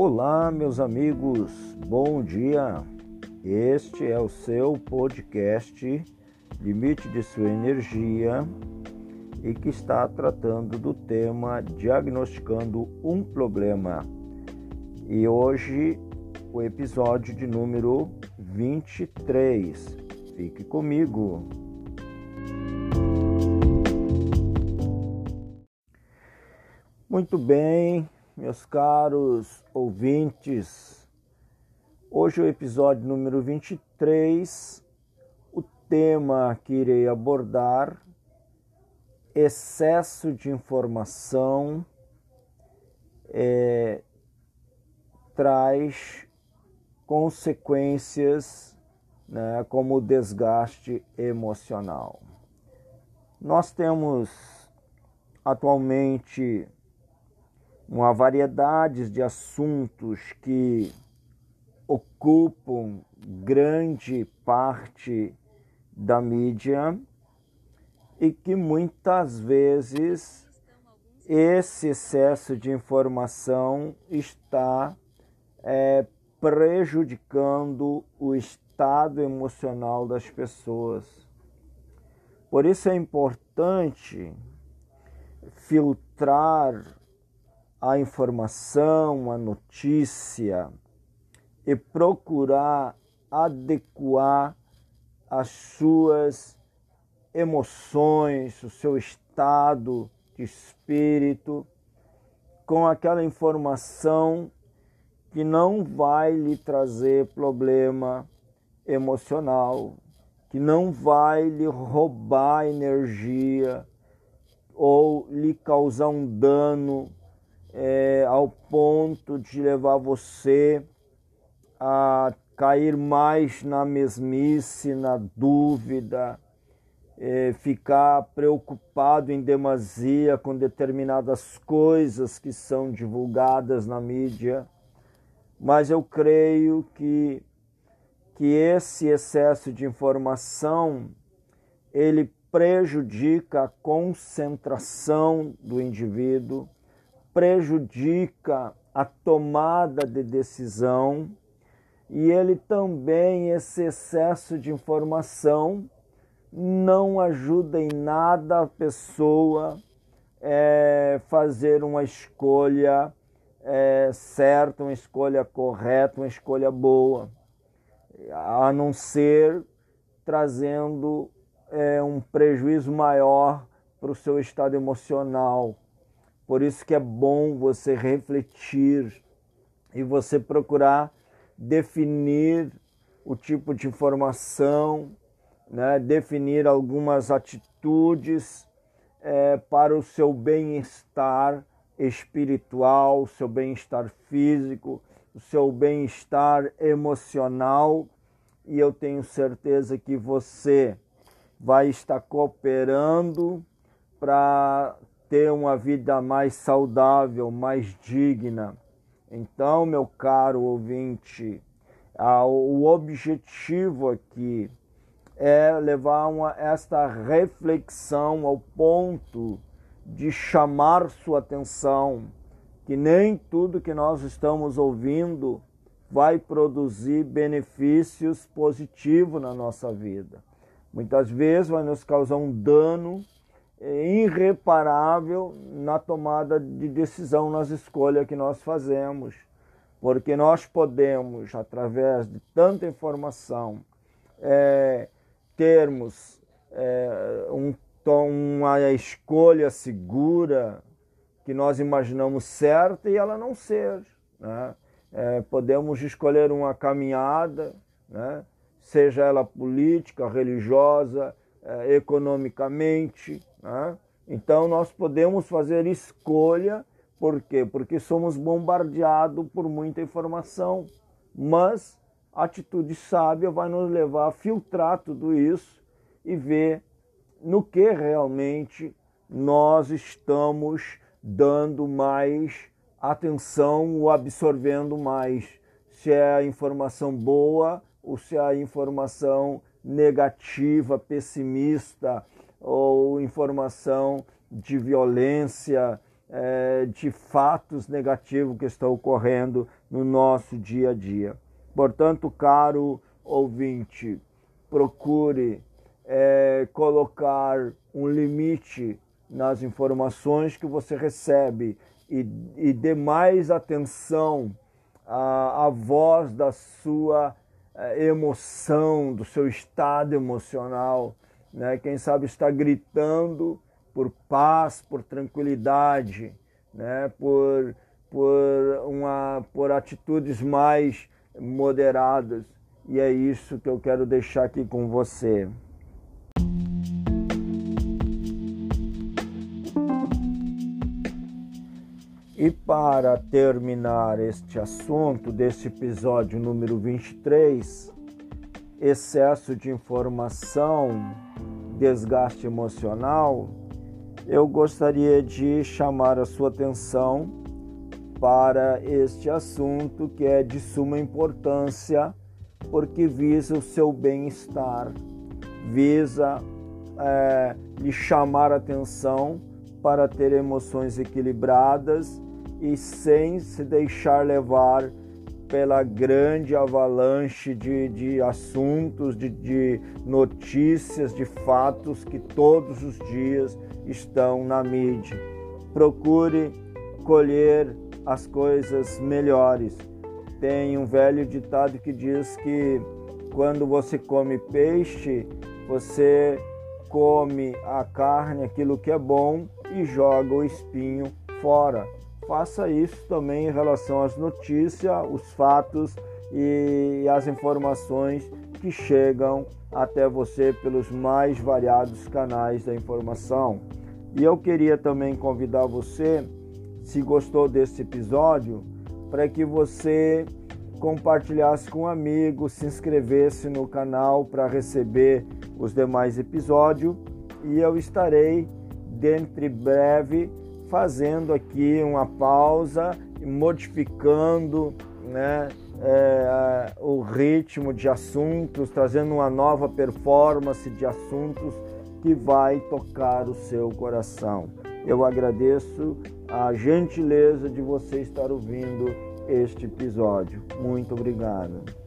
Olá, meus amigos, bom dia. Este é o seu podcast Limite de Sua Energia e que está tratando do tema Diagnosticando um Problema. E hoje o episódio de número 23. Fique comigo. Muito bem, meus caros ouvintes. Hoje é o episódio número 23. O tema que irei abordar: excesso de informação é, traz consequências né, como desgaste emocional. Nós temos atualmente uma variedade de assuntos que ocupam grande parte da mídia e que muitas vezes esse excesso de informação está é, prejudicando o estado emocional das pessoas. Por isso é importante filtrar a informação, a notícia e procurar adequar as suas emoções, o seu estado de espírito com aquela informação que não vai lhe trazer problema emocional, que não vai lhe roubar energia ou lhe causar um dano é, ao ponto de levar você a cair mais na mesmice, na dúvida, é, ficar preocupado em demasia com determinadas coisas que são divulgadas na mídia. Mas eu creio que, que esse excesso de informação ele prejudica a concentração do indivíduo, prejudica a tomada de decisão e ele também, esse excesso de informação, não ajuda em nada a pessoa é, fazer uma escolha é, certa, uma escolha correta, uma escolha boa, a não ser trazendo é, um prejuízo maior para o seu estado emocional por isso que é bom você refletir e você procurar definir o tipo de informação, né? definir algumas atitudes é, para o seu bem-estar espiritual, o seu bem-estar físico, o seu bem-estar emocional. E eu tenho certeza que você vai estar cooperando para ter uma vida mais saudável, mais digna. Então, meu caro ouvinte, o objetivo aqui é levar uma, esta reflexão ao ponto de chamar sua atenção que nem tudo que nós estamos ouvindo vai produzir benefícios positivos na nossa vida. Muitas vezes vai nos causar um dano irreparável na tomada de decisão, nas escolhas que nós fazemos, porque nós podemos, através de tanta informação, é, termos é, um, uma escolha segura que nós imaginamos certa e ela não ser. Né? É, podemos escolher uma caminhada, né? seja ela política, religiosa, é, economicamente, né? Então nós podemos fazer escolha, por quê? Porque somos bombardeados por muita informação, mas a atitude sábia vai nos levar a filtrar tudo isso e ver no que realmente nós estamos dando mais atenção ou absorvendo mais. Se é a informação boa ou se é a informação negativa, pessimista, ou informação de violência, é, de fatos negativos que estão ocorrendo no nosso dia a dia. Portanto, caro ouvinte, procure é, colocar um limite nas informações que você recebe e, e dê mais atenção à, à voz da sua emoção, do seu estado emocional. Né? Quem sabe está gritando por paz, por tranquilidade, né? por, por, uma, por atitudes mais moderadas. E é isso que eu quero deixar aqui com você. E para terminar este assunto deste episódio número 23, excesso de informação, desgaste emocional, eu gostaria de chamar a sua atenção para este assunto que é de suma importância porque visa o seu bem-estar, visa é, lhe chamar a atenção para ter emoções equilibradas e sem se deixar levar pela grande avalanche de, de assuntos, de, de notícias, de fatos que todos os dias estão na mídia. Procure colher as coisas melhores. Tem um velho ditado que diz que quando você come peixe, você come a carne, aquilo que é bom, e joga o espinho fora faça isso também em relação às notícias, os fatos e as informações que chegam até você pelos mais variados canais da informação. E eu queria também convidar você, se gostou desse episódio, para que você compartilhasse com um amigo, se inscrevesse no canal para receber os demais episódios e eu estarei dentro de breve fazendo aqui uma pausa e modificando né, é, o ritmo de assuntos, trazendo uma nova performance de assuntos que vai tocar o seu coração. Eu agradeço a gentileza de você estar ouvindo este episódio. Muito obrigado.